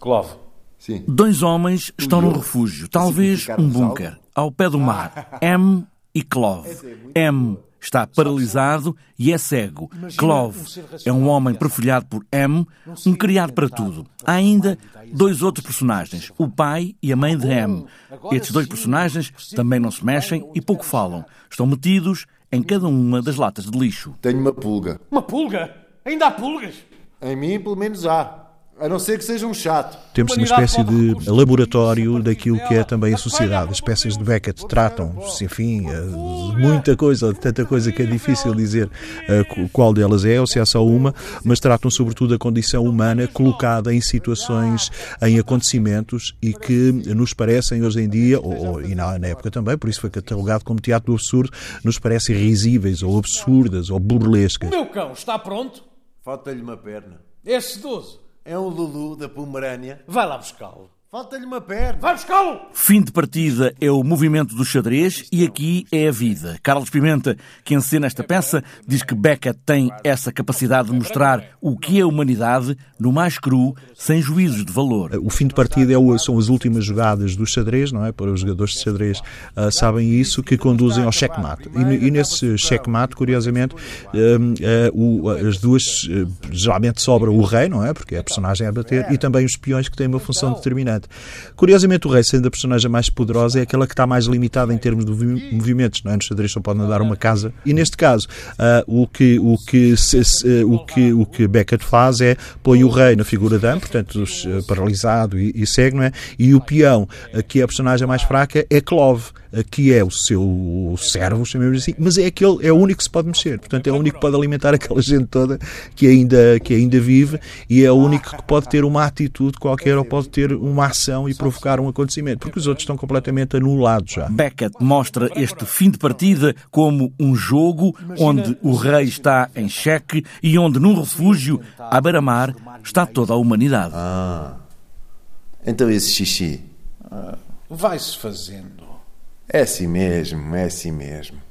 Clove. Sim. Dois homens estão num refúgio, talvez um bunker, ao pé do mar. M e Clove. M está paralisado e é cego. Clove é um homem perfilhado por M, um criado para tudo. Há ainda dois outros personagens, o pai e a mãe de M. Estes dois personagens também não se mexem e pouco falam. Estão metidos em cada uma das latas de lixo. Tenho uma pulga. Uma pulga? Ainda há pulgas? Em mim, pelo menos há. A não ser que seja um chato. Temos uma espécie de laboratório daquilo que é também a sociedade. As espécies de Beckett tratam-se, enfim, eh, de muita coisa, de tanta coisa que é difícil dizer eh, qual delas é, ou se há só uma, mas tratam sobretudo a condição humana colocada em situações, em acontecimentos e que nos parecem hoje em dia, ou, e na, época também, por isso foi catalogado como teatro do absurdo, nos parecem risíveis ou absurdas ou burlescas. O meu cão está pronto? Falta-lhe uma perna. É sedoso. É um Lulu da Pomerânia. Vai lá buscá-lo. Falta-lhe uma perna. Vai buscá-lo! Fim de partida é o movimento do xadrez e aqui é a vida. Carlos Pimenta, que encena esta peça, diz que Beckett tem essa capacidade de mostrar o que é a humanidade no mais cru, sem juízos de valor. O fim de partida é são as últimas jogadas do xadrez, não é? Para os jogadores de xadrez uh, sabem isso, que conduzem ao checkmate. E, e nesse checkmate, curiosamente, uh, uh, o, as duas, geralmente sobra o rei, não é? Porque é a personagem a bater, e também os peões que têm uma função Curiosamente, o rei, sendo a personagem mais poderosa, é aquela que está mais limitada em termos de movimentos. Não é? No xadrez só pode andar uma casa. E neste caso, uh, o, que, o, que, se, se, uh, o, que, o que Beckett faz é põe o rei na figura de portanto, uh, paralisado e, e cego, não é? E o peão, que é a personagem mais fraca, é Clove que é o seu servo, chamemos assim, mas é aquele, é o único que se pode mexer. Portanto, é o único que pode alimentar aquela gente toda que ainda, que ainda vive e é o único que pode ter uma atitude qualquer ou pode ter uma ação e provocar um acontecimento, porque os outros estão completamente anulados já. Beckett mostra este fim de partida como um jogo onde o rei está em xeque e onde num refúgio à beira-mar está toda a humanidade. Ah, então esse xixi. Vai-se fazendo. É assim mesmo, é assim mesmo.